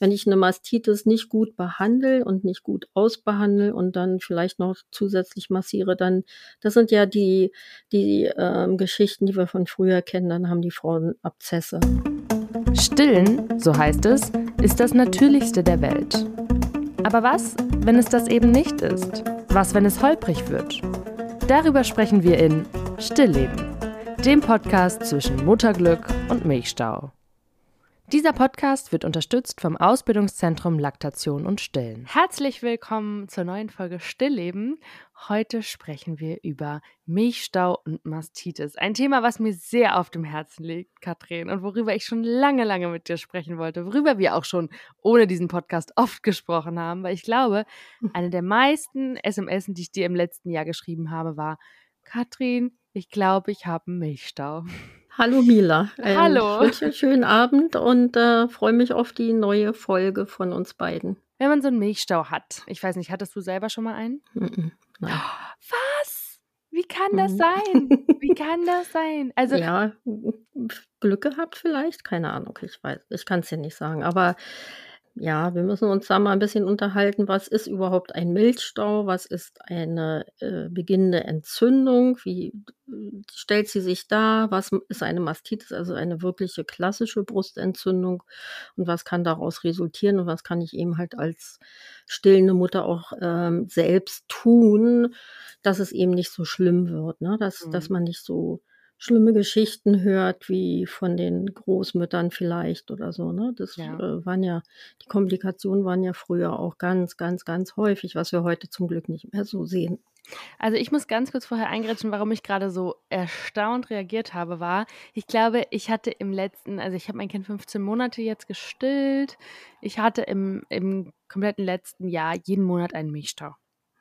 Wenn ich eine Mastitis nicht gut behandle und nicht gut ausbehandle und dann vielleicht noch zusätzlich massiere, dann, das sind ja die, die ähm, Geschichten, die wir von früher kennen, dann haben die Frauen Abzesse. Stillen, so heißt es, ist das Natürlichste der Welt. Aber was, wenn es das eben nicht ist? Was, wenn es holprig wird? Darüber sprechen wir in Stillleben, dem Podcast zwischen Mutterglück und Milchstau. Dieser Podcast wird unterstützt vom Ausbildungszentrum Laktation und Stillen. Herzlich willkommen zur neuen Folge Stillleben. Heute sprechen wir über Milchstau und Mastitis. Ein Thema, was mir sehr auf dem Herzen liegt, Katrin, und worüber ich schon lange, lange mit dir sprechen wollte, worüber wir auch schon ohne diesen Podcast oft gesprochen haben, weil ich glaube, eine der meisten SMS, die ich dir im letzten Jahr geschrieben habe, war, Katrin, ich glaube, ich habe einen Milchstau. Hallo Mila. Ähm, Hallo. Ich wünsche einen schönen Abend und äh, freue mich auf die neue Folge von uns beiden. Wenn man so einen Milchstau hat, ich weiß nicht, hattest du selber schon mal einen? Mm nein. Was? Wie kann das mhm. sein? Wie kann das sein? Also ja, Glück gehabt vielleicht, keine Ahnung, ich weiß, ich kann es dir nicht sagen, aber ja, wir müssen uns da mal ein bisschen unterhalten, was ist überhaupt ein Milchstau, was ist eine äh, beginnende Entzündung, wie äh, stellt sie sich dar, was ist eine Mastitis, also eine wirkliche klassische Brustentzündung? Und was kann daraus resultieren? Und was kann ich eben halt als stillende Mutter auch ähm, selbst tun, dass es eben nicht so schlimm wird, ne? dass, mhm. dass man nicht so schlimme Geschichten hört, wie von den Großmüttern vielleicht oder so. Ne? Das ja. äh, waren ja, die Komplikationen waren ja früher auch ganz, ganz, ganz häufig, was wir heute zum Glück nicht mehr so sehen. Also ich muss ganz kurz vorher eingrätschen, warum ich gerade so erstaunt reagiert habe, war, ich glaube, ich hatte im letzten, also ich habe mein Kind 15 Monate jetzt gestillt, ich hatte im, im kompletten letzten Jahr jeden Monat einen Milchstau.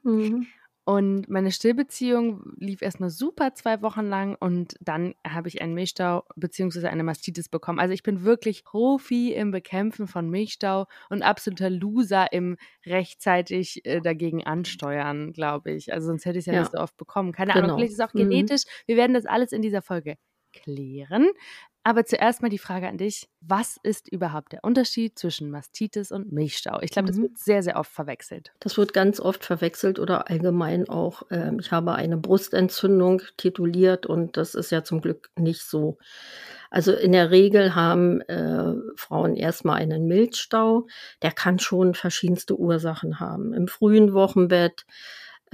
Mhm. Und meine Stillbeziehung lief erstmal super zwei Wochen lang und dann habe ich einen Milchstau bzw. eine Mastitis bekommen. Also ich bin wirklich Profi im Bekämpfen von Milchstau und absoluter Loser im rechtzeitig äh, dagegen ansteuern, glaube ich. Also sonst hätte ich es ja, ja, nicht so oft bekommen. Keine genau. Ahnung, vielleicht ist es auch mhm. genetisch. Mhm. Wir werden das alles in dieser Folge klären. Aber zuerst mal die Frage an dich: Was ist überhaupt der Unterschied zwischen Mastitis und Milchstau? Ich glaube, das mhm. wird sehr, sehr oft verwechselt. Das wird ganz oft verwechselt oder allgemein auch. Äh, ich habe eine Brustentzündung tituliert und das ist ja zum Glück nicht so. Also in der Regel haben äh, Frauen erstmal einen Milchstau. Der kann schon verschiedenste Ursachen haben. Im frühen Wochenbett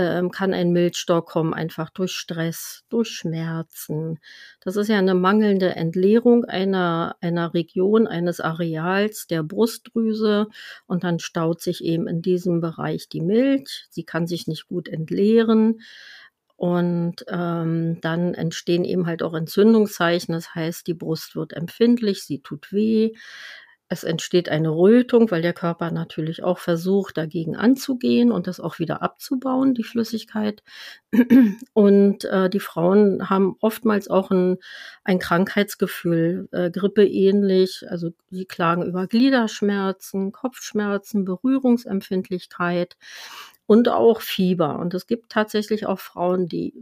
ähm, kann ein Milchstau kommen, einfach durch Stress, durch Schmerzen. Das ist ja eine mangelnde Entleerung einer, einer Region, eines Areals der Brustdrüse und dann staut sich eben in diesem Bereich die Milch. Sie kann sich nicht gut entleeren. Und ähm, dann entstehen eben halt auch Entzündungszeichen. Das heißt, die Brust wird empfindlich, sie tut weh. Es entsteht eine Rötung, weil der Körper natürlich auch versucht, dagegen anzugehen und das auch wieder abzubauen, die Flüssigkeit. Und äh, die Frauen haben oftmals auch ein, ein Krankheitsgefühl, äh, Grippe ähnlich. Also sie klagen über Gliederschmerzen, Kopfschmerzen, Berührungsempfindlichkeit und auch Fieber. Und es gibt tatsächlich auch Frauen, die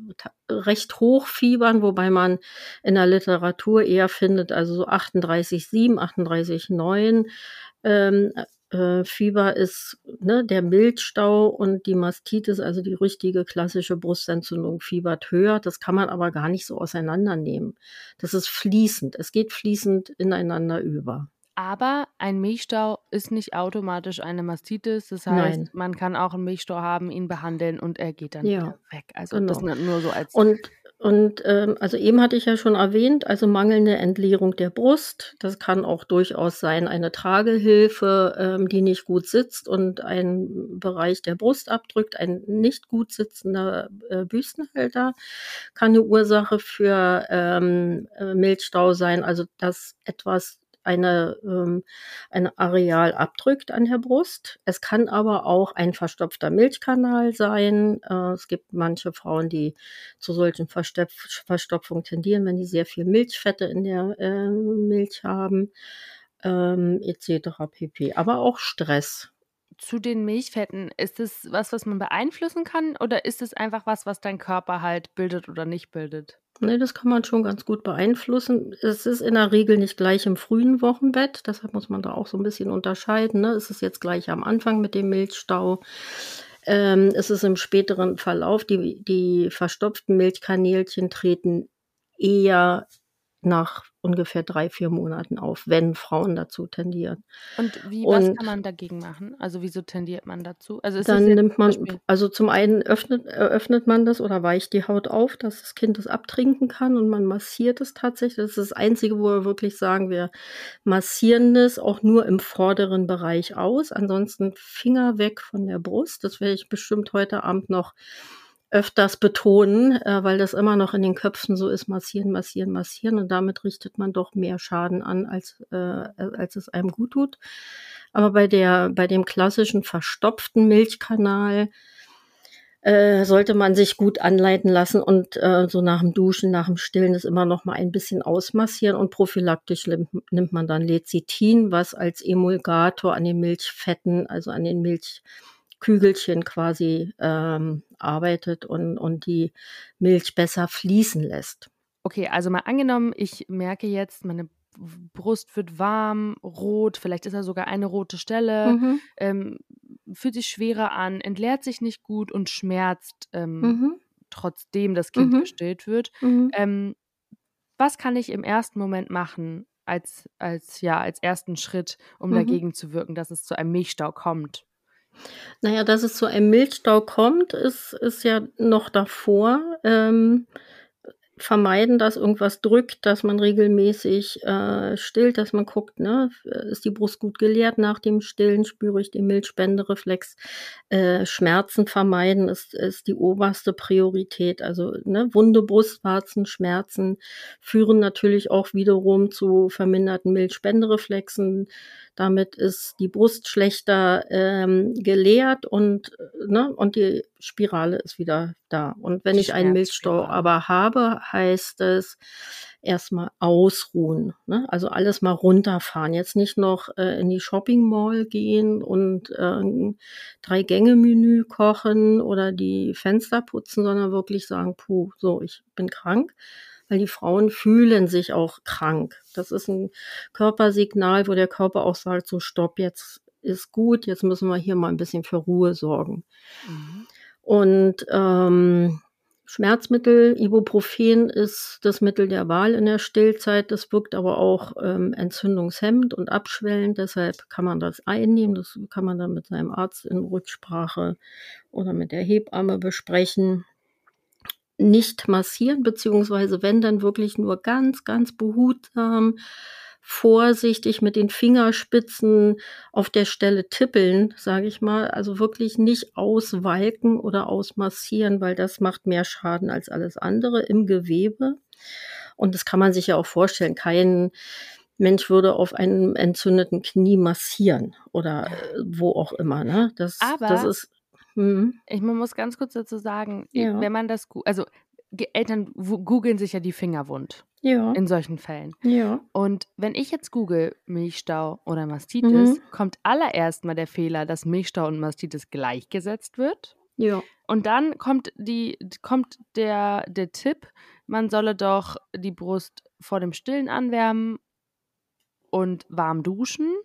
recht hoch fiebern, wobei man in der Literatur eher findet, also so 38,7, 38,9. Ähm, äh, Fieber ist ne, der Milchstau und die Mastitis, also die richtige klassische Brustentzündung, fiebert höher. Das kann man aber gar nicht so auseinandernehmen. Das ist fließend. Es geht fließend ineinander über. Aber ein Milchstau ist nicht automatisch eine Mastitis. Das heißt, Nein. man kann auch einen Milchstau haben, ihn behandeln und er geht dann ja, wieder weg. Also genau. das nur so als. Und, und ähm, also eben hatte ich ja schon erwähnt, also mangelnde Entleerung der Brust. Das kann auch durchaus sein, eine Tragehilfe, ähm, die nicht gut sitzt und einen Bereich der Brust abdrückt. Ein nicht gut sitzender äh, Büstenhalter kann eine Ursache für ähm, äh, Milchstau sein. Also dass etwas eine, ähm, ein Areal abdrückt an der Brust. Es kann aber auch ein verstopfter Milchkanal sein. Äh, es gibt manche Frauen, die zu solchen Verstopf Verstopfungen tendieren, wenn die sehr viel Milchfette in der äh, Milch haben, ähm, etc. pp. Aber auch Stress zu den Milchfetten, ist es was, was man beeinflussen kann oder ist es einfach was, was dein Körper halt bildet oder nicht bildet? Ne, das kann man schon ganz gut beeinflussen. Es ist in der Regel nicht gleich im frühen Wochenbett, deshalb muss man da auch so ein bisschen unterscheiden. Ne? Es ist jetzt gleich am Anfang mit dem Milchstau. Ähm, es ist im späteren Verlauf, die, die verstopften Milchkanälchen treten eher nach ungefähr drei, vier Monaten auf, wenn Frauen dazu tendieren. Und wie, was kann man dagegen machen? Also wieso tendiert man dazu? Also dann nimmt man, also zum einen öffnet, eröffnet man das oder weicht die Haut auf, dass das Kind es abtrinken kann und man massiert es tatsächlich. Das ist das Einzige, wo wir wirklich sagen, wir massieren es auch nur im vorderen Bereich aus. Ansonsten Finger weg von der Brust. Das werde ich bestimmt heute Abend noch öfters betonen, äh, weil das immer noch in den Köpfen so ist, massieren, massieren, massieren und damit richtet man doch mehr Schaden an, als, äh, als es einem gut tut. Aber bei der, bei dem klassischen verstopften Milchkanal äh, sollte man sich gut anleiten lassen und äh, so nach dem Duschen, nach dem Stillen ist immer noch mal ein bisschen ausmassieren und prophylaktisch nimmt, nimmt man dann Lecithin, was als Emulgator an den Milchfetten, also an den Milch Kügelchen quasi ähm, arbeitet und, und die Milch besser fließen lässt. Okay, also mal angenommen, ich merke jetzt, meine Brust wird warm, rot, vielleicht ist da sogar eine rote Stelle, mhm. ähm, fühlt sich schwerer an, entleert sich nicht gut und schmerzt, ähm, mhm. trotzdem das Kind mhm. gestillt wird. Mhm. Ähm, was kann ich im ersten Moment machen, als, als, ja, als ersten Schritt, um mhm. dagegen zu wirken, dass es zu einem Milchstau kommt? Naja, dass es zu einem Milchstau kommt, ist, ist ja noch davor. Ähm, vermeiden, dass irgendwas drückt, dass man regelmäßig äh, stillt, dass man guckt, ne, ist die Brust gut geleert nach dem Stillen, spüre ich den Milchspendereflex. Äh, Schmerzen vermeiden ist, ist die oberste Priorität. Also ne, wunde Brustwarzen, Schmerzen führen natürlich auch wiederum zu verminderten Milchspendereflexen. Damit ist die Brust schlechter ähm, geleert und, ne, und die Spirale ist wieder da. Und wenn ich einen Milchstau aber habe, heißt es erstmal ausruhen. Ne? Also alles mal runterfahren. Jetzt nicht noch äh, in die Shopping Mall gehen und äh, ein Drei-Gänge-Menü kochen oder die Fenster putzen, sondern wirklich sagen, puh, so, ich bin krank weil die Frauen fühlen sich auch krank. Das ist ein Körpersignal, wo der Körper auch sagt, so stopp, jetzt ist gut, jetzt müssen wir hier mal ein bisschen für Ruhe sorgen. Mhm. Und ähm, Schmerzmittel, Ibuprofen ist das Mittel der Wahl in der Stillzeit. Das wirkt aber auch ähm, entzündungshemmend und abschwellend. Deshalb kann man das einnehmen. Das kann man dann mit seinem Arzt in Rücksprache oder mit der Hebamme besprechen nicht massieren, beziehungsweise wenn dann wirklich nur ganz, ganz behutsam, vorsichtig mit den Fingerspitzen auf der Stelle tippeln, sage ich mal. Also wirklich nicht auswalken oder ausmassieren, weil das macht mehr Schaden als alles andere im Gewebe. Und das kann man sich ja auch vorstellen. Kein Mensch würde auf einem entzündeten Knie massieren oder wo auch immer. Ne? Das, Aber das ist Mhm. Ich man muss ganz kurz dazu sagen, ja. wenn man das, also Eltern googeln sich ja die Finger wund. Ja. In solchen Fällen. Ja. Und wenn ich jetzt google Milchstau oder Mastitis, mhm. kommt allererst mal der Fehler, dass Milchstau und Mastitis gleichgesetzt wird. Ja. Und dann kommt die, kommt der, der Tipp, man solle doch die Brust vor dem Stillen anwärmen und warm duschen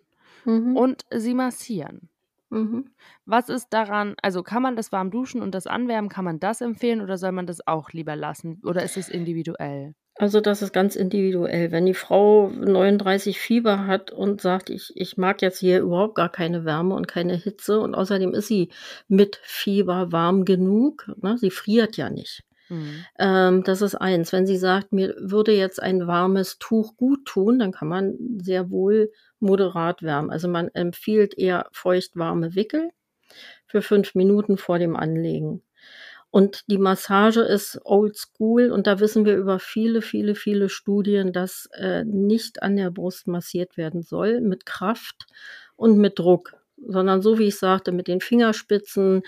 mhm. und sie massieren. Mhm. Was ist daran, also kann man das warm duschen und das anwärmen, kann man das empfehlen oder soll man das auch lieber lassen oder ist es individuell? Also das ist ganz individuell. Wenn die Frau 39 Fieber hat und sagt, ich, ich mag jetzt hier überhaupt gar keine Wärme und keine Hitze und außerdem ist sie mit Fieber warm genug, ne? sie friert ja nicht. Mhm. Ähm, das ist eins. Wenn sie sagt, mir würde jetzt ein warmes Tuch gut tun, dann kann man sehr wohl moderat wärmen. Also man empfiehlt eher feucht-warme Wickel für fünf Minuten vor dem Anlegen. Und die Massage ist old school und da wissen wir über viele, viele, viele Studien, dass äh, nicht an der Brust massiert werden soll mit Kraft und mit Druck, sondern so wie ich sagte, mit den Fingerspitzen,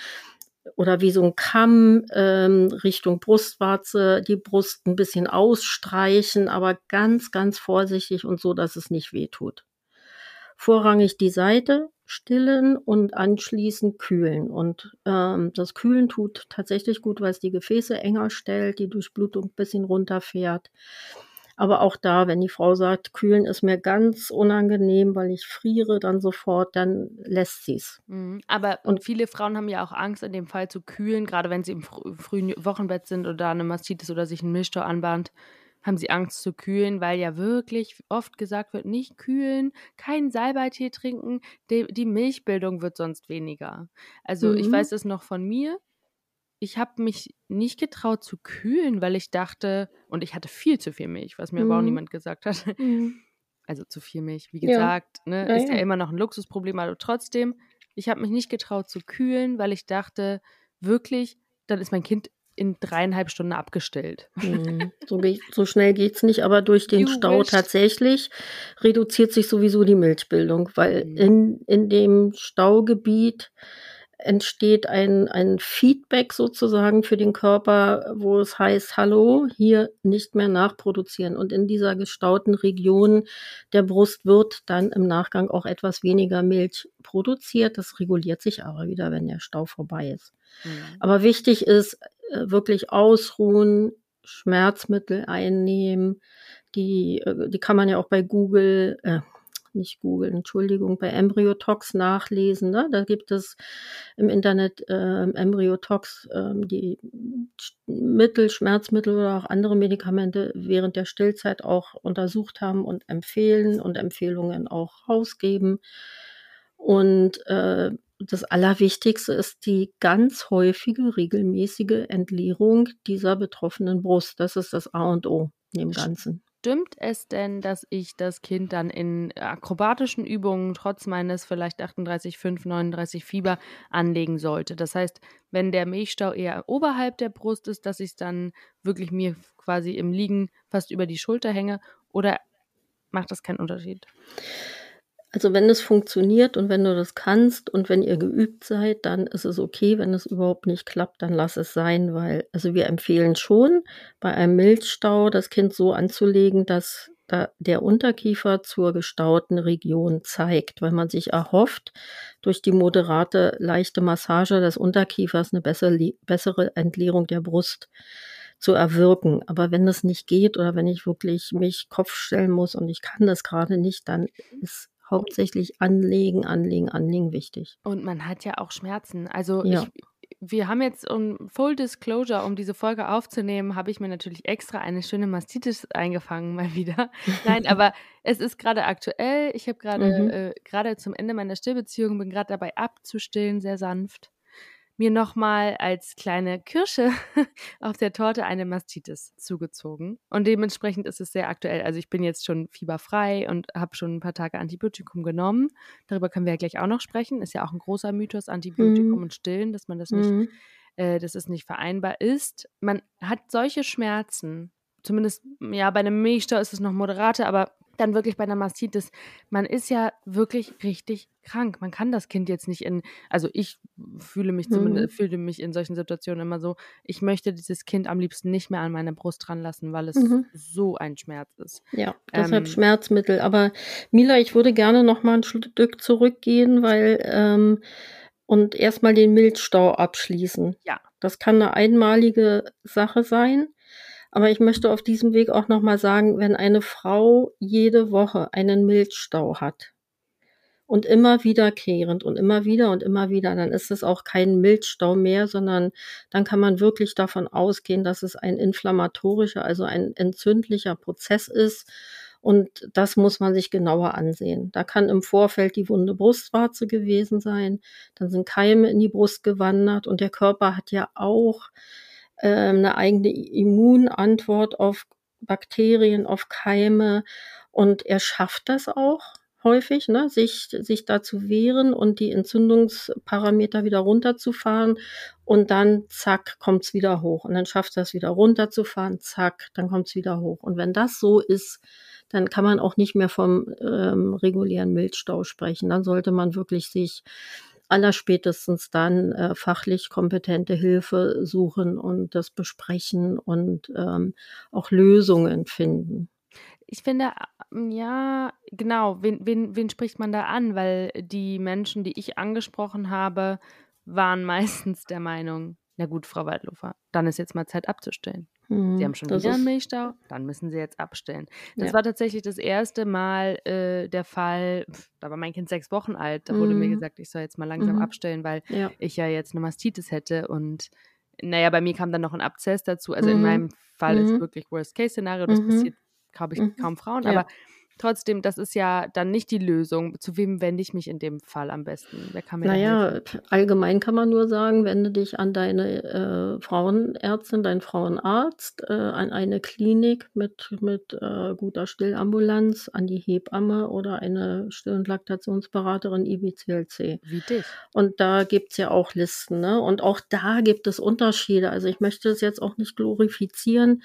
oder wie so ein Kamm ähm, Richtung Brustwarze, die Brust ein bisschen ausstreichen, aber ganz, ganz vorsichtig und so, dass es nicht weh tut. Vorrangig die Seite, stillen und anschließend kühlen. Und ähm, das Kühlen tut tatsächlich gut, weil es die Gefäße enger stellt, die Durchblutung ein bisschen runterfährt. Aber auch da, wenn die Frau sagt, kühlen ist mir ganz unangenehm, weil ich friere dann sofort, dann lässt sie es. Mhm. Aber und viele Frauen haben ja auch Angst, in dem Fall zu kühlen, gerade wenn sie im frühen Wochenbett sind oder eine Mastitis oder sich ein Milchstau anbahnt haben sie Angst zu kühlen, weil ja wirklich oft gesagt wird, nicht kühlen, keinen Salbeitee trinken, die, die Milchbildung wird sonst weniger. Also mhm. ich weiß es noch von mir. Ich habe mich nicht getraut zu kühlen, weil ich dachte, und ich hatte viel zu viel Milch, was mir mhm. aber auch mhm. niemand gesagt hat. Mhm. Also zu viel Milch, wie gesagt, ja. Ne, ja, ist ja. ja immer noch ein Luxusproblem, aber trotzdem, ich habe mich nicht getraut zu kühlen, weil ich dachte, wirklich, dann ist mein Kind in dreieinhalb Stunden abgestellt. Hm, so, so, schnell geht es nicht, aber durch den you Stau tatsächlich reduziert sich sowieso die Milchbildung, weil mhm. in, in dem Staugebiet entsteht ein, ein Feedback sozusagen für den Körper, wo es heißt, hallo, hier nicht mehr nachproduzieren. Und in dieser gestauten Region der Brust wird dann im Nachgang auch etwas weniger Milch produziert. Das reguliert sich aber wieder, wenn der Stau vorbei ist. Mhm. Aber wichtig ist, äh, wirklich ausruhen, Schmerzmittel einnehmen. Die, äh, die kann man ja auch bei Google, äh, nicht Google, Entschuldigung, bei Embryotox nachlesen. Ne? Da gibt es im Internet äh, Embryotox, äh, die Mittel, Schmerzmittel oder auch andere Medikamente während der Stillzeit auch untersucht haben und empfehlen und Empfehlungen auch rausgeben. Und äh, das Allerwichtigste ist die ganz häufige, regelmäßige Entleerung dieser betroffenen Brust. Das ist das A und O in dem Ganzen. Stimmt es denn, dass ich das Kind dann in akrobatischen Übungen trotz meines vielleicht 38,5, 39 Fieber anlegen sollte? Das heißt, wenn der Milchstau eher oberhalb der Brust ist, dass ich es dann wirklich mir quasi im Liegen fast über die Schulter hänge oder macht das keinen Unterschied? Also wenn es funktioniert und wenn du das kannst und wenn ihr geübt seid, dann ist es okay. Wenn es überhaupt nicht klappt, dann lass es sein, weil also wir empfehlen schon, bei einem Milchstau das Kind so anzulegen, dass da der Unterkiefer zur gestauten Region zeigt, weil man sich erhofft, durch die moderate, leichte Massage des Unterkiefers eine bessere, Entleerung der Brust zu erwirken. Aber wenn das nicht geht oder wenn ich wirklich mich Kopf stellen muss und ich kann das gerade nicht, dann ist hauptsächlich anlegen, anlegen, anlegen wichtig. Und man hat ja auch Schmerzen. Also ja. ich, wir haben jetzt, um Full Disclosure, um diese Folge aufzunehmen, habe ich mir natürlich extra eine schöne Mastitis eingefangen, mal wieder. Nein, aber es ist gerade aktuell. Ich habe gerade mhm. äh, gerade zum Ende meiner Stillbeziehung, bin gerade dabei abzustillen, sehr sanft mir nochmal als kleine Kirsche auf der Torte eine Mastitis zugezogen. Und dementsprechend ist es sehr aktuell. Also ich bin jetzt schon fieberfrei und habe schon ein paar Tage Antibiotikum genommen. Darüber können wir ja gleich auch noch sprechen. Ist ja auch ein großer Mythos, Antibiotikum mhm. und Stillen, dass man das nicht, mhm. äh, dass es nicht vereinbar ist. Man hat solche Schmerzen. Zumindest, ja, bei einem Milchstau ist es noch moderater, aber dann wirklich bei einer Mastitis, man ist ja wirklich richtig krank. Man kann das Kind jetzt nicht in, also ich fühle mich zumindest, mhm. fühle mich in solchen Situationen immer so, ich möchte dieses Kind am liebsten nicht mehr an meine Brust dran lassen, weil es mhm. so ein Schmerz ist. Ja, deshalb ähm, Schmerzmittel. Aber Mila, ich würde gerne noch mal ein Stück zurückgehen, weil ähm, und erstmal den Milchstau abschließen. Ja. Das kann eine einmalige Sache sein. Aber ich möchte auf diesem Weg auch nochmal sagen, wenn eine Frau jede Woche einen Milchstau hat und immer wiederkehrend und immer wieder und immer wieder, dann ist es auch kein Milchstau mehr, sondern dann kann man wirklich davon ausgehen, dass es ein inflammatorischer, also ein entzündlicher Prozess ist. Und das muss man sich genauer ansehen. Da kann im Vorfeld die wunde Brustwarze gewesen sein. Dann sind Keime in die Brust gewandert und der Körper hat ja auch äh, eine eigene Immunantwort auf Bakterien, auf Keime und er schafft das auch häufig, ne, sich, sich da zu wehren und die Entzündungsparameter wieder runterzufahren und dann zack, kommt's wieder hoch und dann schafft es wieder runterzufahren, zack, dann kommt's wieder hoch. Und wenn das so ist, dann kann man auch nicht mehr vom ähm, regulären Milchstau sprechen. Dann sollte man wirklich sich allerspätestens dann äh, fachlich kompetente Hilfe suchen und das besprechen und ähm, auch Lösungen finden. Ich finde, ähm, ja, genau, wen, wen, wen spricht man da an? Weil die Menschen, die ich angesprochen habe, waren meistens der Meinung, na gut, Frau Waldlofer, dann ist jetzt mal Zeit abzustellen. Mhm, sie haben schon wieder einen Milchstau, dann müssen sie jetzt abstellen. Das ja. war tatsächlich das erste Mal äh, der Fall, pf, da war mein Kind sechs Wochen alt, da wurde mhm. mir gesagt, ich soll jetzt mal langsam mhm. abstellen, weil ja. ich ja jetzt eine Mastitis hätte und naja, bei mir kam dann noch ein Abzess dazu. Also in mhm. meinem Fall ist mhm. wirklich Worst-Case-Szenario, das mhm. passiert, glaube ich, kaum Frauen, aber Trotzdem, das ist ja dann nicht die Lösung. Zu wem wende ich mich in dem Fall am besten? Wer kann mir naja, allgemein kann man nur sagen, wende dich an deine äh, Frauenärztin, deinen Frauenarzt, äh, an eine Klinik mit, mit äh, guter Stillambulanz, an die Hebamme oder eine Still- und Laktationsberaterin IBCLC. Wie dich. Und da gibt es ja auch Listen. Ne? Und auch da gibt es Unterschiede. Also ich möchte es jetzt auch nicht glorifizieren.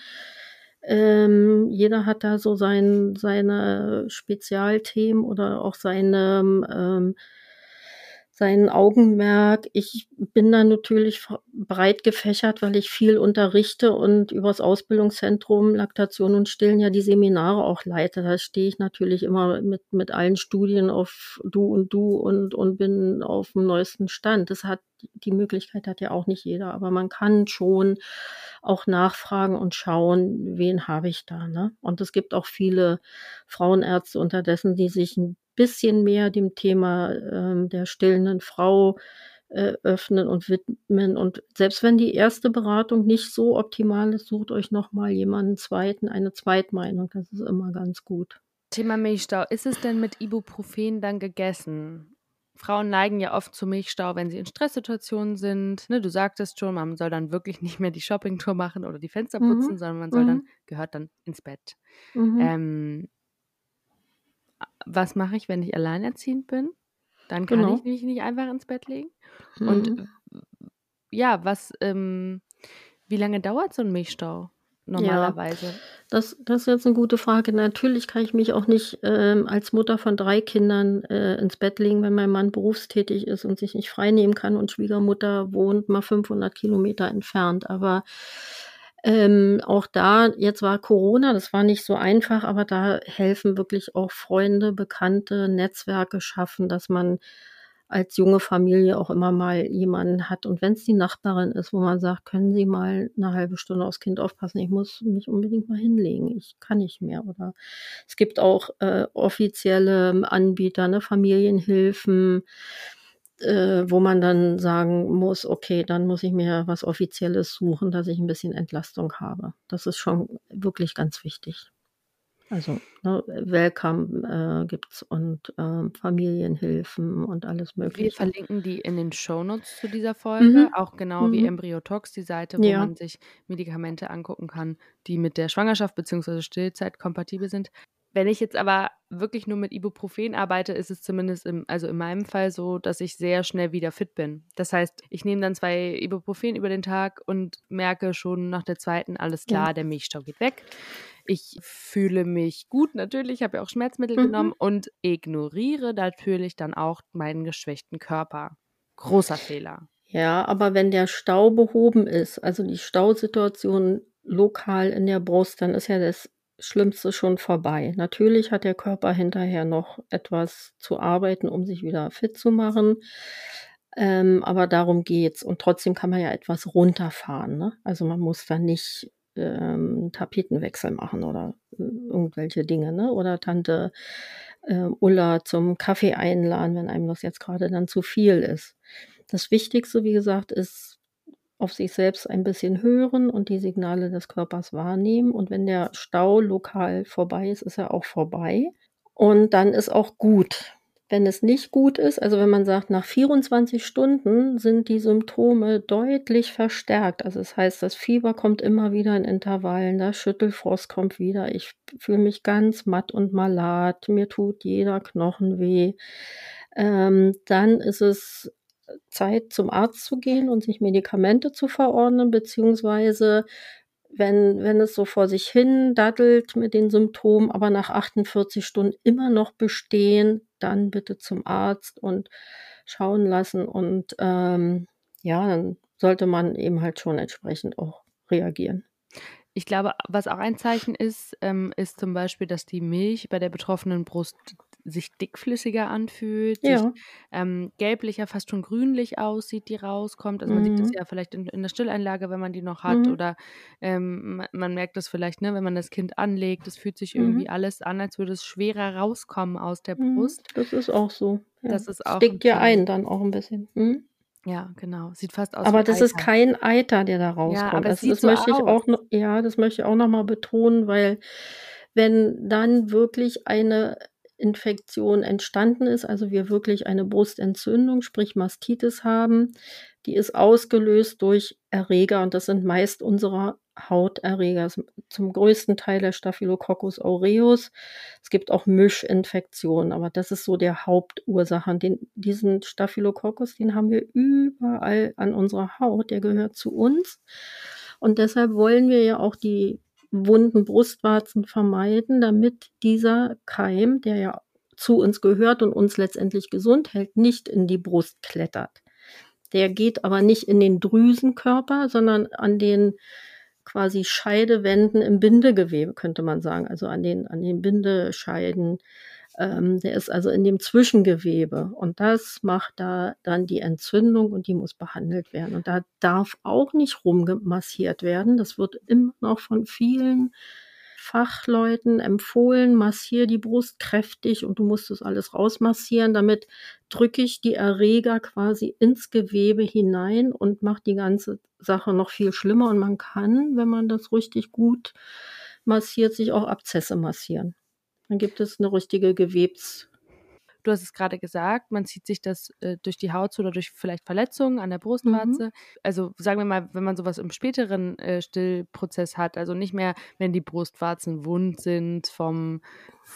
Ähm, jeder hat da so sein, seine Spezialthemen oder auch seine, ähm, sein Augenmerk. Ich bin da natürlich breit gefächert, weil ich viel unterrichte und übers Ausbildungszentrum Laktation und Stillen ja die Seminare auch leite. Da stehe ich natürlich immer mit, mit allen Studien auf Du und Du und, und bin auf dem neuesten Stand. Das hat, die Möglichkeit hat ja auch nicht jeder, aber man kann schon auch nachfragen und schauen, wen habe ich da. Ne? Und es gibt auch viele Frauenärzte unterdessen, die sich ein bisschen mehr dem Thema ähm, der stillenden Frau äh, öffnen und widmen. Und selbst wenn die erste Beratung nicht so optimal ist, sucht euch nochmal jemanden zweiten, eine Zweitmeinung. Das ist immer ganz gut. Thema Milchstau. Ist es denn mit Ibuprofen dann gegessen? Frauen neigen ja oft zu Milchstau, wenn sie in Stresssituationen sind. Ne, du sagtest schon, man soll dann wirklich nicht mehr die Shoppingtour machen oder die Fenster putzen, mhm. sondern man soll mhm. dann, gehört dann ins Bett. Mhm. Ähm, was mache ich, wenn ich alleinerziehend bin? Dann kann genau. ich mich nicht einfach ins Bett legen. Und mhm. ja, was, ähm, wie lange dauert so ein Milchstau? normalerweise? Ja, das, das ist jetzt eine gute Frage. Natürlich kann ich mich auch nicht ähm, als Mutter von drei Kindern äh, ins Bett legen, wenn mein Mann berufstätig ist und sich nicht freinehmen kann und Schwiegermutter wohnt mal 500 Kilometer entfernt. Aber ähm, auch da, jetzt war Corona, das war nicht so einfach, aber da helfen wirklich auch Freunde, Bekannte, Netzwerke schaffen, dass man als junge Familie auch immer mal jemanden hat. Und wenn es die Nachbarin ist, wo man sagt, können Sie mal eine halbe Stunde aufs Kind aufpassen, ich muss mich unbedingt mal hinlegen, ich kann nicht mehr. Oder es gibt auch äh, offizielle Anbieter, ne, Familienhilfen, äh, wo man dann sagen muss, okay, dann muss ich mir was Offizielles suchen, dass ich ein bisschen Entlastung habe. Das ist schon wirklich ganz wichtig. Also ne, Welcome äh, gibt's und äh, Familienhilfen und alles Mögliche. Wir verlinken die in den Shownotes zu dieser Folge, mhm. auch genau mhm. wie Embryotox, die Seite, wo ja. man sich Medikamente angucken kann, die mit der Schwangerschaft bzw. Stillzeit kompatibel sind. Wenn ich jetzt aber wirklich nur mit Ibuprofen arbeite, ist es zumindest im, also in meinem Fall so, dass ich sehr schnell wieder fit bin. Das heißt, ich nehme dann zwei Ibuprofen über den Tag und merke schon nach der zweiten, alles klar, ja. der Milchstau geht weg. Ich fühle mich gut, natürlich, habe ja auch Schmerzmittel mhm. genommen und ignoriere natürlich dann auch meinen geschwächten Körper. Großer Fehler. Ja, aber wenn der Stau behoben ist, also die Stausituation lokal in der Brust, dann ist ja das Schlimmste schon vorbei. Natürlich hat der Körper hinterher noch etwas zu arbeiten, um sich wieder fit zu machen. Ähm, aber darum geht's. Und trotzdem kann man ja etwas runterfahren. Ne? Also man muss da nicht ähm, Tapetenwechsel machen oder äh, irgendwelche Dinge. Ne? Oder Tante äh, Ulla zum Kaffee einladen, wenn einem das jetzt gerade dann zu viel ist. Das Wichtigste, wie gesagt, ist auf sich selbst ein bisschen hören und die Signale des Körpers wahrnehmen. Und wenn der Stau lokal vorbei ist, ist er auch vorbei. Und dann ist auch gut. Wenn es nicht gut ist, also wenn man sagt, nach 24 Stunden sind die Symptome deutlich verstärkt. Also das heißt, das Fieber kommt immer wieder in Intervallen, der Schüttelfrost kommt wieder, ich fühle mich ganz matt und malat, mir tut jeder Knochen weh. Ähm, dann ist es Zeit, zum Arzt zu gehen und sich Medikamente zu verordnen, beziehungsweise wenn, wenn es so vor sich hin daddelt mit den Symptomen, aber nach 48 Stunden immer noch bestehen, dann bitte zum Arzt und schauen lassen. Und ähm, ja, dann sollte man eben halt schon entsprechend auch reagieren. Ich glaube, was auch ein Zeichen ist, ähm, ist zum Beispiel, dass die Milch bei der betroffenen Brust sich dickflüssiger anfühlt, Ja. sich ähm, gelblicher, fast schon grünlich aussieht, die rauskommt. Also man sieht das Mhm. ja vielleicht in, in der Stilleinlage, wenn man die noch hat, Mhm. oder ähm, man, man merkt das vielleicht, ne, wenn man das Kind anlegt. Es fühlt sich Mhm. irgendwie alles an, als würde es schwerer rauskommen aus der Mhm. Brust. Das ist auch so. Ja. Das ist auch ein dickt ja ein dann auch ein bisschen. Mhm. Ja, genau. Sieht fast aus Aber das ist Eiter. kein Eiter, der da Ja, rauskommt. aber es Also das so möchte ich aus. auch noch, ja, das möchte ich auch noch mal betonen, weil wenn dann wirklich eine Infektion entstanden ist, also wir wirklich eine Brustentzündung, sprich Mastitis haben, die ist ausgelöst durch Erreger und das sind meist unsere Hauterreger, zum größten Teil der Staphylococcus aureus. Es gibt auch Mischinfektionen, aber das ist so der Hauptursache. Den, diesen Staphylococcus, den haben wir überall an unserer Haut, der gehört zu uns. Und deshalb wollen wir ja auch die wunden Brustwarzen vermeiden, damit dieser Keim, der ja zu uns gehört und uns letztendlich gesund hält, nicht in die Brust klettert. Der geht aber nicht in den Drüsenkörper, sondern an den quasi Scheidewänden im Bindegewebe, könnte man sagen, also an den, an den Bindescheiden. Ähm, der ist also in dem Zwischengewebe und das macht da dann die Entzündung und die muss behandelt werden. Und da darf auch nicht rumgemassiert werden. Das wird immer noch von vielen Fachleuten empfohlen, massier die Brust kräftig und du musst das alles rausmassieren. Damit drücke ich die Erreger quasi ins Gewebe hinein und macht die ganze Sache noch viel schlimmer. Und man kann, wenn man das richtig gut massiert, sich auch Abzesse massieren. Dann gibt es eine richtige Gewebs. Du hast es gerade gesagt, man zieht sich das äh, durch die Haut zu oder durch vielleicht Verletzungen an der Brustwarze. Mhm. Also sagen wir mal, wenn man sowas im späteren äh, Stillprozess hat, also nicht mehr, wenn die Brustwarzen wund sind vom,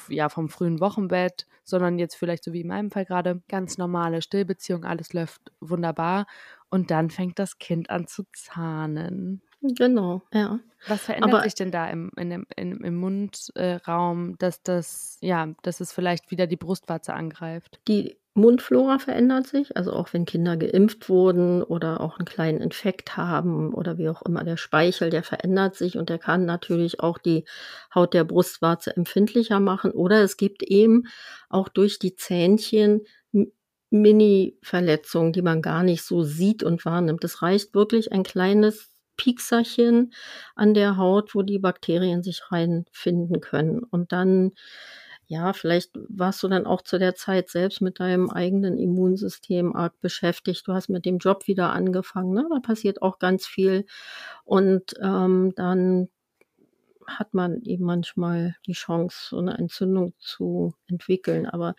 ja, vom frühen Wochenbett, sondern jetzt vielleicht so wie in meinem Fall gerade ganz normale Stillbeziehung, alles läuft wunderbar und dann fängt das Kind an zu zahnen. Genau, ja. Was verändert Aber sich denn da im, in dem, in, im Mundraum, dass das, ja, dass es vielleicht wieder die Brustwarze angreift? die Mundflora verändert sich, also auch wenn Kinder geimpft wurden oder auch einen kleinen Infekt haben oder wie auch immer, der Speichel, der verändert sich und der kann natürlich auch die Haut der Brustwarze empfindlicher machen. Oder es gibt eben auch durch die Zähnchen Mini-Verletzungen, die man gar nicht so sieht und wahrnimmt. Es reicht wirklich ein kleines Piekserchen an der Haut, wo die Bakterien sich reinfinden können. Und dann ja, vielleicht warst du dann auch zu der Zeit selbst mit deinem eigenen Immunsystem arg beschäftigt. Du hast mit dem Job wieder angefangen, ne? Da passiert auch ganz viel. Und ähm, dann hat man eben manchmal die Chance, so eine Entzündung zu entwickeln. Aber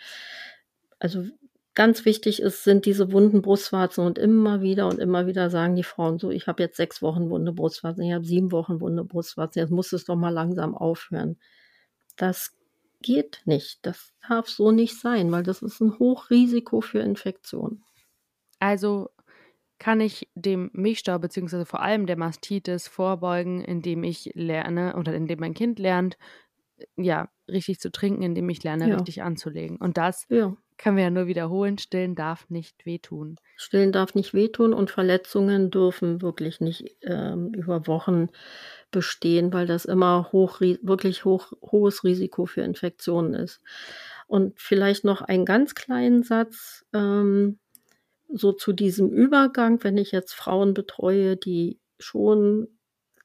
also ganz wichtig ist, sind diese wunden Brustwarzen und immer wieder und immer wieder sagen die Frauen so, ich habe jetzt sechs Wochen wunde Brustwarzen, ich habe sieben Wochen wunde Brustwarzen, jetzt muss es doch mal langsam aufhören. Das geht nicht. Das darf so nicht sein, weil das ist ein Hochrisiko für Infektionen. Also kann ich dem Milchstau beziehungsweise vor allem der Mastitis vorbeugen, indem ich lerne oder indem mein Kind lernt, ja, richtig zu trinken, indem ich lerne, Ja. richtig anzulegen. Und das Ja. Können wir ja nur wiederholen. Stillen darf nicht wehtun. Stillen darf nicht wehtun und Verletzungen dürfen wirklich nicht ähm, über Wochen bestehen, weil das immer hoch, wirklich hoch, hohes Risiko für Infektionen ist. Und vielleicht noch einen ganz kleinen Satz ähm, so zu diesem Übergang, wenn ich jetzt Frauen betreue, die schon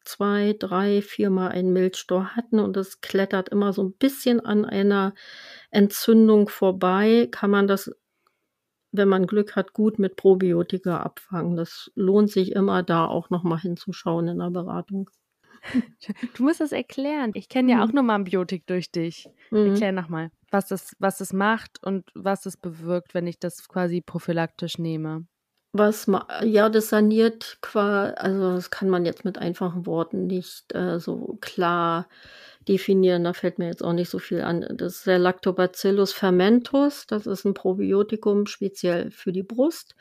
zwei, drei, viermal einen Milchstor hatten und es klettert immer so ein bisschen an einer Entzündung vorbei, kann man das wenn man Glück hat, gut mit Probiotika abfangen. Das lohnt sich immer, da auch nochmal hinzuschauen in der Beratung. Du musst das erklären. Ich kenne ja auch Mhm. nur Mambiotik durch dich. Mhm. Erklär nochmal, was das, was das macht und was es bewirkt, wenn ich das quasi prophylaktisch nehme. Was ma ja, das saniert qua also das kann man jetzt mit einfachen Worten nicht äh, so klar definieren. Da fällt mir jetzt auch nicht so viel an. Das ist der Lactobacillus fermentus. Das ist ein Probiotikum speziell für die Brust.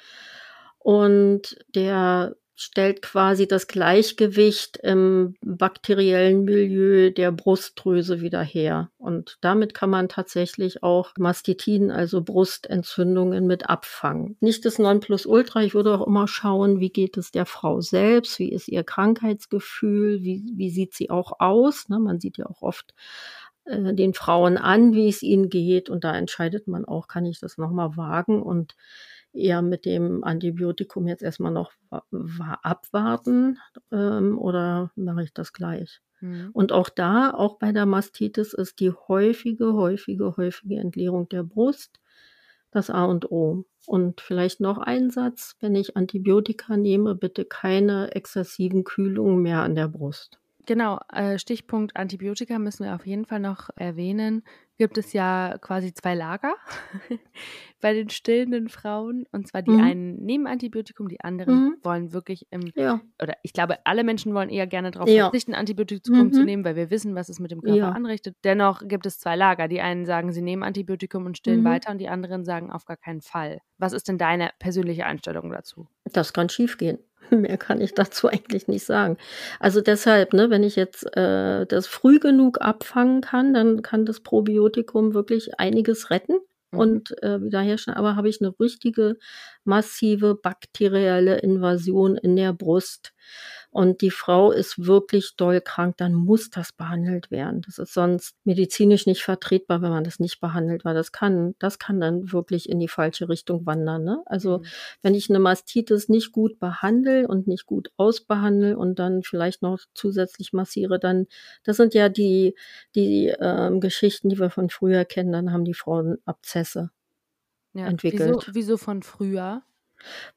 Und der stellt quasi das Gleichgewicht im bakteriellen Milieu der Brustdrüse wieder her. Und damit kann man tatsächlich auch Mastitin, also Brustentzündungen mit abfangen. Nicht das Nonplusultra, ich würde auch immer schauen, wie geht es der Frau selbst, wie ist ihr Krankheitsgefühl, wie, wie sieht sie auch aus. Ne? Man sieht ja auch oft äh, den Frauen an, wie es ihnen geht. Und da entscheidet man auch, kann ich das nochmal wagen und eher mit dem Antibiotikum jetzt erstmal noch abwarten ähm, oder mache ich das gleich? Mhm. Und auch da, auch bei der Mastitis, ist die häufige, häufige, häufige Entleerung der Brust das A und O. Und vielleicht noch ein Satz, wenn ich Antibiotika nehme, bitte keine exzessiven Kühlungen mehr an der Brust. Genau, äh, Stichpunkt Antibiotika müssen wir auf jeden Fall noch erwähnen. Gibt es ja quasi zwei Lager bei den stillenden Frauen. Und zwar die mhm. einen nehmen Antibiotikum, die anderen mhm. wollen wirklich im, ja. oder ich glaube, alle Menschen wollen eher gerne darauf ja. verzichten, Antibiotikum mhm. zu nehmen, weil wir wissen, was es mit dem Körper ja. anrichtet. Dennoch gibt es zwei Lager. Die einen sagen, sie nehmen Antibiotikum und stillen mhm. weiter und die anderen sagen auf gar keinen Fall. Was ist denn deine persönliche Einstellung dazu? Das kann schiefgehen. Mehr kann ich dazu eigentlich nicht sagen. Also deshalb, ne, wenn ich jetzt äh, das früh genug abfangen kann, dann kann das Probiotikum wirklich einiges retten mhm. und äh, wiederherstellen. Aber habe ich eine richtige massive bakterielle Invasion in der Brust, und die Frau ist wirklich doll krank, dann muss das behandelt werden. Das ist sonst medizinisch nicht vertretbar, wenn man das nicht behandelt, weil das kann, das kann dann wirklich in die falsche Richtung wandern. Ne? Also mhm. wenn ich eine Mastitis nicht gut behandle und nicht gut ausbehandle und dann vielleicht noch zusätzlich massiere, dann, das sind ja die, die ähm, Geschichten, die wir von früher kennen, dann haben die Frauen Abzesse ja, entwickelt. Wieso, wieso von früher?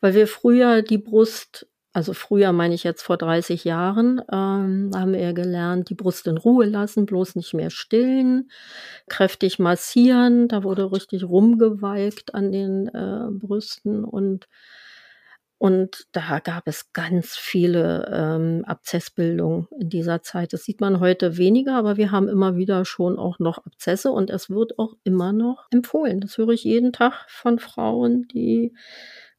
Weil wir früher die Brust also früher meine ich jetzt vor 30 Jahren, ähm, haben wir gelernt, die Brust in Ruhe lassen, bloß nicht mehr stillen, kräftig massieren, da wurde richtig rumgewalkt an den äh, Brüsten und und da gab es ganz viele ähm, Abzessbildungen in dieser Zeit. Das sieht man heute weniger, aber wir haben immer wieder schon auch noch Abzesse und es wird auch immer noch empfohlen. Das höre ich jeden Tag von Frauen, die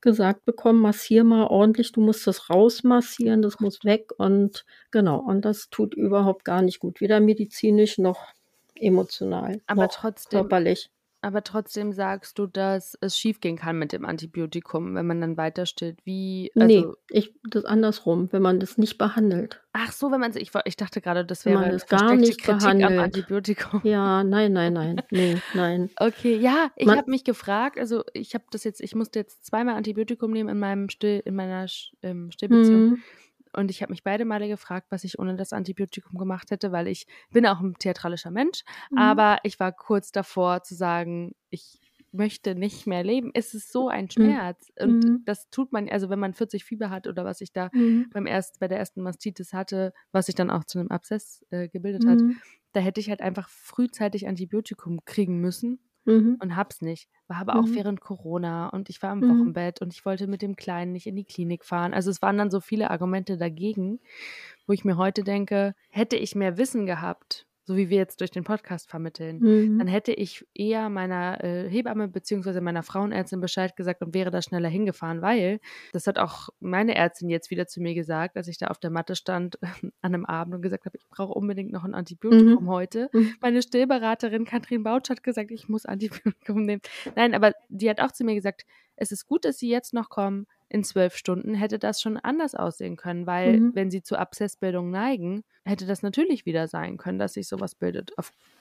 gesagt bekommen, massier mal ordentlich, du musst das rausmassieren, das muss weg und genau, und das tut überhaupt gar nicht gut, weder medizinisch noch emotional, aber noch trotzdem körperlich. Aber trotzdem sagst du, dass es schiefgehen kann mit dem Antibiotikum, wenn man dann weiter stillt. Wie? Also nee, ich, das andersrum, wenn man das nicht behandelt. Ach so, wenn man ich, ich dachte gerade, das wäre wenn man das gar nicht Kritik behandelt. am Antibiotikum. Ja, nein, nein, nein, nee, nein. Okay, ja, ich habe mich gefragt, also ich habe das jetzt, ich musste jetzt zweimal Antibiotikum nehmen in meinem Still, in meiner ähm, Stillbeziehung. Mhm. Und ich habe mich beide Male gefragt, was ich ohne das Antibiotikum gemacht hätte, weil ich bin auch ein theatralischer Mensch, mhm. aber ich war kurz davor zu sagen, ich möchte nicht mehr leben. Es ist so ein mhm. Schmerz. Mhm. Und das tut man, also wenn man 40 Fieber hat oder was ich da mhm. beim erst, bei der ersten Mastitis hatte, was sich dann auch zu einem Abszess äh, gebildet hat, mhm. da hätte ich halt einfach frühzeitig Antibiotikum kriegen müssen mhm. und hab's nicht. War aber auch mhm. während Corona und ich war im mhm. Wochenbett und ich wollte mit dem Kleinen nicht in die Klinik fahren. Also es waren dann so viele Argumente dagegen, wo ich mir heute denke, hätte ich mehr Wissen gehabt, so wie wir jetzt durch den Podcast vermitteln, mhm. dann hätte ich eher meiner äh, Hebamme bzw. meiner Frauenärztin Bescheid gesagt und wäre da schneller hingefahren, weil das hat auch meine Ärztin jetzt wieder zu mir gesagt, als ich da auf der Matte stand an einem Abend und gesagt habe, ich brauche unbedingt noch ein Antibiotikum mhm. heute. Mhm. Meine Stillberaterin Katrin Bautsch hat gesagt, ich muss Antibiotikum nehmen. Nein, aber die hat auch zu mir gesagt, es ist gut, dass Sie jetzt noch kommen in zwölf Stunden hätte das schon anders aussehen können, weil mhm. wenn sie zu Abszessbildung neigen, hätte das natürlich wieder sein können, dass sich sowas bildet.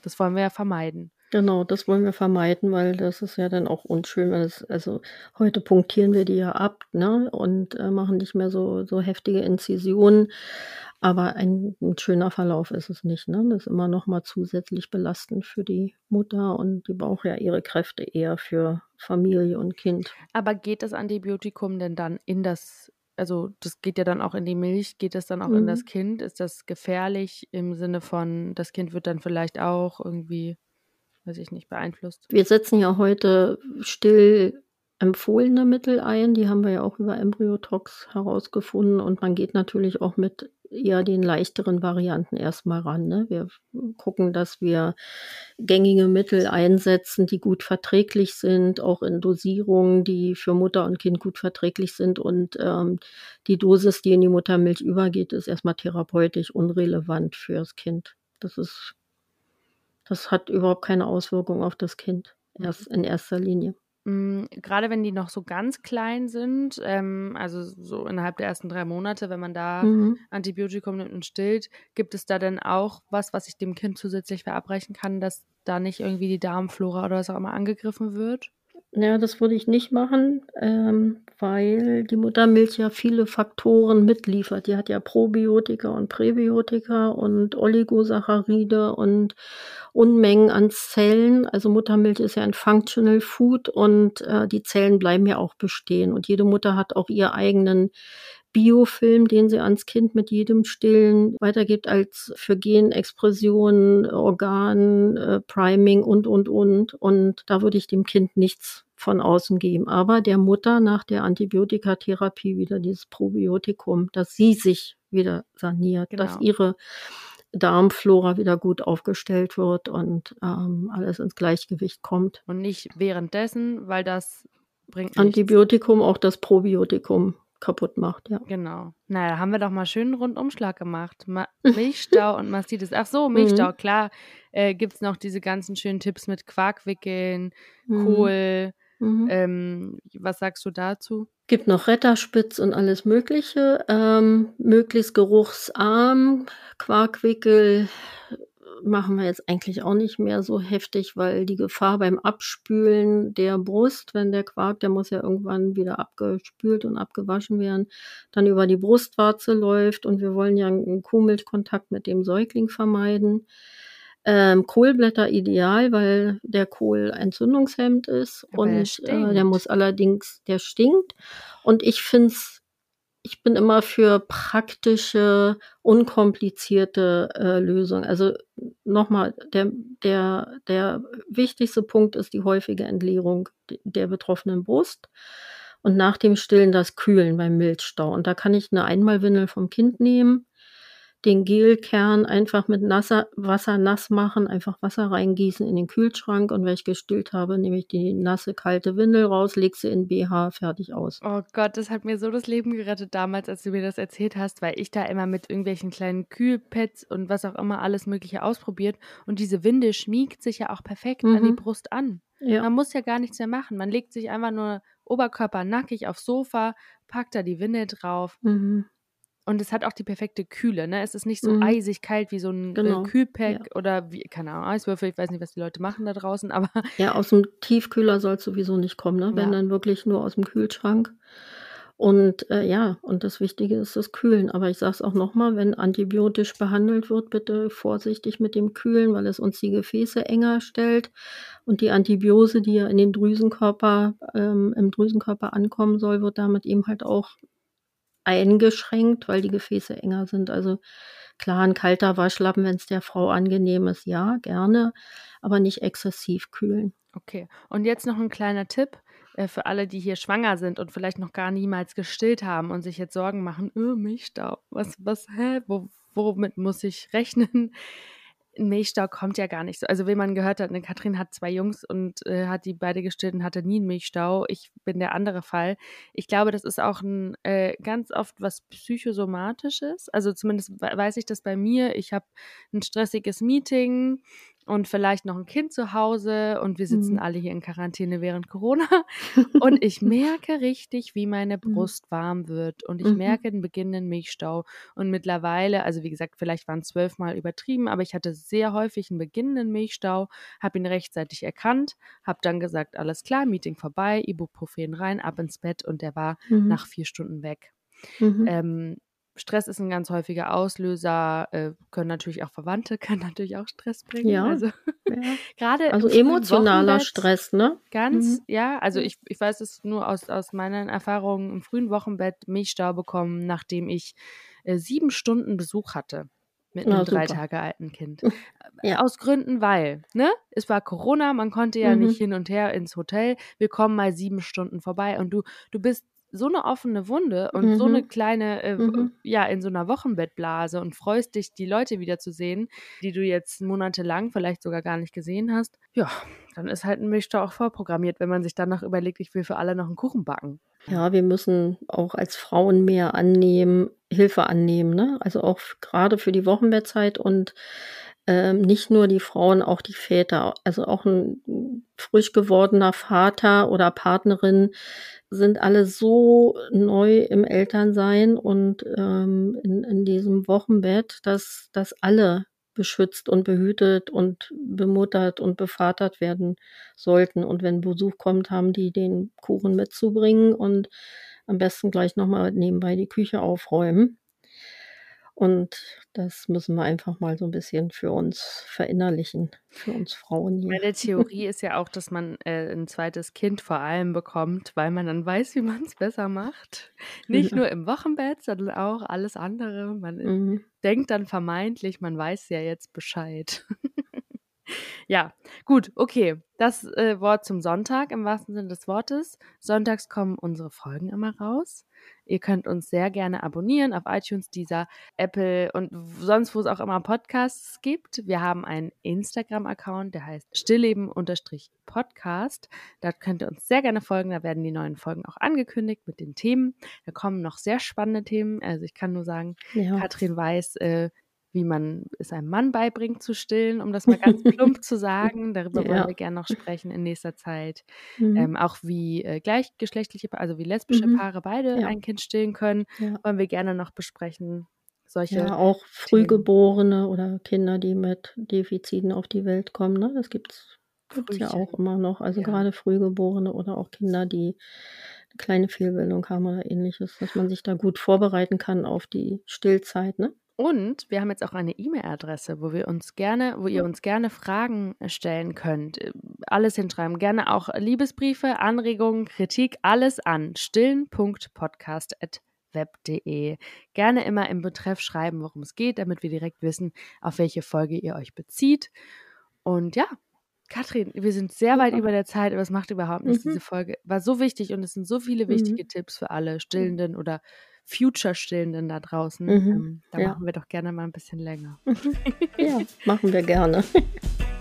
Das wollen wir ja vermeiden. Genau, das wollen wir vermeiden, weil das ist ja dann auch unschön. Das, also heute punktieren wir die ja ab, ne? Und äh, machen nicht mehr so, so heftige Inzisionen. Aber ein, ein, schöner Verlauf ist es nicht. Ne? Das ist immer noch mal zusätzlich belastend für die Mutter und die braucht ja ihre Kräfte eher für Familie und Kind. Aber geht das Antibiotikum denn dann in das, also das geht ja dann auch in die Milch, geht das dann auch mhm. in das Kind? Ist das gefährlich im Sinne von, das Kind wird dann vielleicht auch irgendwie, weiß ich nicht, beeinflusst? Wir setzen ja heute still empfohlene Mittel ein. Die haben wir ja auch über Embryotox herausgefunden. Und man geht natürlich auch mit eher den leichteren Varianten erstmal ran. Ne? Wir gucken, dass wir gängige Mittel einsetzen, die gut verträglich sind, auch in Dosierungen, die für Mutter und Kind gut verträglich sind. Und ähm, die Dosis, die in die Muttermilch übergeht, ist erstmal therapeutisch unrelevant fürs Kind. Das ist, das hat überhaupt keine Auswirkung auf das Kind. Erst in erster Linie. Mm, gerade wenn die noch so ganz klein sind, ähm, also so innerhalb der ersten drei Monate, wenn man da mhm. Antibiotikum nimmt und stillt, gibt es da denn auch was, was ich dem Kind zusätzlich verabreichen kann, dass da nicht irgendwie die Darmflora oder was auch immer angegriffen wird? Ja, das würde ich nicht machen, ähm, weil die Muttermilch ja viele Faktoren mitliefert. Die hat ja Probiotika und Präbiotika und Oligosaccharide und Unmengen an Zellen. Also Muttermilch ist ja ein Functional Food und äh, die Zellen bleiben ja auch bestehen. Und jede Mutter hat auch ihr eigenen Biofilm, den sie ans Kind mit jedem Stillen weitergibt, als für Genexpression, Organ, äh, Priming und, und, und. Und da würde ich dem Kind nichts von außen geben. Aber der Mutter nach der Antibiotikatherapie wieder dieses Probiotikum, dass sie sich wieder saniert, genau. dass ihre Darmflora wieder gut aufgestellt wird und ähm, alles ins Gleichgewicht kommt. Und nicht währenddessen, weil das bringt Antibiotikum, auch das Probiotikum kaputt macht, ja. Genau. Naja, haben wir doch mal schön einen Rundumschlag gemacht. Ma Milchstau und Mastitis. Ach so, Milchstau, mhm. klar. Äh, Gibt es noch diese ganzen schönen Tipps mit Quarkwickeln, mhm. Kohl. Mhm. Ähm, was sagst du dazu? Gibt noch Retterspitz und alles Mögliche. Ähm, möglichst geruchsarm, Quarkwickel, machen wir jetzt eigentlich auch nicht mehr so heftig, weil die Gefahr beim Abspülen der Brust, wenn der Quark, der muss ja irgendwann wieder abgespült und abgewaschen werden, dann über die Brustwarze läuft und wir wollen ja einen Kuhmilchkontakt mit dem Säugling vermeiden. Ähm, Kohlblätter ideal, weil der Kohl entzündungshemmend ist Aber und der, äh, der muss allerdings, der stinkt. Und ich finde es ich bin immer für praktische, unkomplizierte äh, Lösungen. Also nochmal, der, der, der wichtigste Punkt ist die häufige Entleerung der betroffenen Brust und nach dem Stillen das Kühlen beim Milchstau. Und da kann ich eine Einmalwindel vom Kind nehmen, den Gelkern einfach mit nasser Wasser nass machen, einfach Wasser reingießen in den Kühlschrank und wenn ich gestillt habe, nehme ich die nasse kalte Windel raus, leg sie in BH, fertig aus. Oh Gott, das hat mir so das Leben gerettet damals, als du mir das erzählt hast, weil ich da immer mit irgendwelchen kleinen Kühlpads und was auch immer alles mögliche ausprobiert und diese Windel schmiegt sich ja auch perfekt mhm. an die mhm. Brust an. Ja. Man muss ja gar nichts mehr machen. Man legt sich einfach nur Oberkörper nackig aufs Sofa, packt da die Windel drauf. Mhm. Und es hat auch die perfekte Kühle, ne? Es ist nicht so mhm. eisig kalt wie so ein äh, genau. Kühlpack ja. oder wie, keine Ahnung, Eiswürfel. Ich weiß nicht, was die Leute machen da draußen, aber. Ja, aus dem Tiefkühler soll es sowieso nicht kommen, ne? Wenn ja. dann wirklich nur aus dem Kühlschrank. Und äh, ja, und das Wichtige ist das Kühlen. Aber ich sage es auch nochmal, wenn antibiotisch behandelt wird, bitte vorsichtig mit dem Kühlen, weil es uns die Gefäße enger stellt. Und die Antibiose, die ja in den Drüsenkörper, ähm, im Drüsenkörper ankommen soll, wird damit eben halt auch eingeschränkt, weil die Gefäße enger sind. Also klar, ein kalter Waschlappen, wenn es der Frau angenehm ist, ja, gerne, aber nicht exzessiv kühlen. Okay, und jetzt noch ein kleiner Tipp äh, für alle, die hier schwanger sind und vielleicht noch gar niemals gestillt haben und sich jetzt Sorgen machen, oh, Milchstau, was, was, hä, Wo, womit muss ich rechnen? Milchstau kommt ja gar nicht so. Also, wie man gehört hat, eine Katrin hat zwei Jungs und äh, hat die beide gestillt und hatte nie einen Milchstau. Ich bin der andere Fall. Ich glaube, das ist auch ein äh, ganz oft was psychosomatisches. Also zumindest weiß ich das bei mir. Ich habe ein stressiges Meeting und vielleicht noch ein Kind zu Hause und wir sitzen mhm. alle hier in Quarantäne während Corona und ich merke richtig, wie meine mhm. Brust mhm. warm wird und ich mhm. merke den beginnenden Milchstau und mittlerweile, also wie gesagt, vielleicht waren zwölfmal übertrieben, aber ich hatte sehr häufig einen beginnenden Milchstau, habe ihn rechtzeitig erkannt, habe dann gesagt, alles klar, Meeting vorbei, Ibuprofen rein, ab ins Bett und der war mhm. nach vier Stunden weg. Ähm, Stress ist ein ganz häufiger Auslöser, äh, können natürlich auch Verwandte, können natürlich auch Stress bringen. Ja. Also, ja. gerade also emotionaler Stress, ne? Ganz, mhm. ja. Also ich, ich weiß es nur aus, aus meinen Erfahrungen im frühen Wochenbett Milchstau bekommen, nachdem ich äh, sieben Stunden Besuch hatte mit einem drei Tage alten Kind. ja. aus Gründen, weil, ne? Es war Corona, man konnte ja mhm. nicht hin und her ins Hotel. Wir kommen mal sieben Stunden vorbei und du, du bist so eine offene Wunde und mhm. so eine kleine, äh, mhm. ja, in so einer Wochenbettblase und freust dich, die Leute wiederzusehen, die du jetzt monatelang vielleicht sogar gar nicht gesehen hast. Ja, dann ist halt ein Milchstau auch vorprogrammiert, wenn man sich dann noch überlegt, ich will für alle noch einen Kuchen backen. Ja, wir müssen auch als Frauen mehr annehmen, Hilfe annehmen, ne? Also auch gerade für die Wochenbettzeit und ähm, nicht nur die Frauen, auch die Väter. Also auch ein frisch gewordener Vater oder Partnerin sind alle so neu im Elternsein und ähm, in, in diesem Wochenbett, dass, dass alle beschützt und behütet und bemuttert und bevatert werden sollten. Und wenn Besuch kommt, haben die den Kuchen mitzubringen und am besten gleich nochmal nebenbei die Küche aufräumen. Und das müssen wir einfach mal so ein bisschen für uns verinnerlichen, für uns Frauen hier. Meine Theorie ist ja auch, dass man äh, ein zweites Kind vor allem bekommt, weil man dann weiß, wie man es besser macht. Nicht ja. nur im Wochenbett, sondern auch alles andere. Man mhm. denkt dann vermeintlich, man weiß ja jetzt Bescheid. Ja, gut, okay. Das äh, Wort zum Sonntag im wahrsten Sinne des Wortes. Sonntags kommen unsere Folgen immer raus. Ihr könnt uns sehr gerne abonnieren auf iTunes, dieser Apple und sonst, wo es auch immer Podcasts gibt. Wir haben einen Instagram-Account, der heißt stillleben-podcast. Da könnt ihr uns sehr gerne folgen. Da werden die neuen Folgen auch angekündigt mit den Themen. Da kommen noch sehr spannende Themen. Also ich kann nur sagen, ja. Katrin weiß, äh, wie man es einem Mann beibringt zu stillen, um das mal ganz plump zu sagen. Darüber ja. wollen wir gerne noch sprechen in nächster Zeit. Mhm. Ähm, auch wie äh, gleichgeschlechtliche, also wie lesbische mhm. Paare beide ja. ein Kind stillen können, ja. wollen wir gerne noch besprechen. Solche ja, auch Frühgeborene oder Kinder, die mit Defiziten auf die Welt kommen. Ne? Das gibt es ja auch immer noch. Also gerade Frühgeborene oder auch Kinder, die eine kleine Fehlbildung haben oder ähnliches, dass man sich da gut vorbereiten kann auf die Stillzeit. Ne? Und wir haben jetzt auch eine E-Mail-Adresse, wo wir uns gerne, wo ihr uns gerne Fragen stellen könnt. Alles hinschreiben. Gerne auch Liebesbriefe, Anregungen, Kritik, alles an stillen.podcast.web.de. Gerne immer im Betreff schreiben, worum es geht, damit wir direkt wissen, auf welche Folge ihr euch bezieht. Und ja, Katrin, wir sind sehr weit über der Zeit, aber es macht überhaupt nichts. Mhm. Diese Folge war so wichtig und es sind so viele wichtige mhm. Tipps für alle Stillenden oder Future-Stillenden da draußen. Mhm, ähm, da ja. machen wir doch gerne mal ein bisschen länger. ja, machen wir gerne.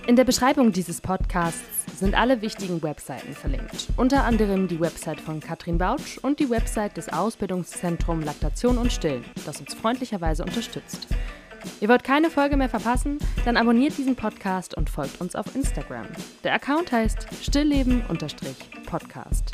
In der Beschreibung dieses Podcasts sind alle wichtigen Webseiten verlinkt. Unter anderem die Website von Katrin Bautsch und die Website des Ausbildungszentrums Laktation und Stillen, das uns freundlicherweise unterstützt. Ihr wollt keine Folge mehr verpassen? Dann abonniert diesen Podcast und folgt uns auf Instagram. Der Account heißt stillleben-podcast.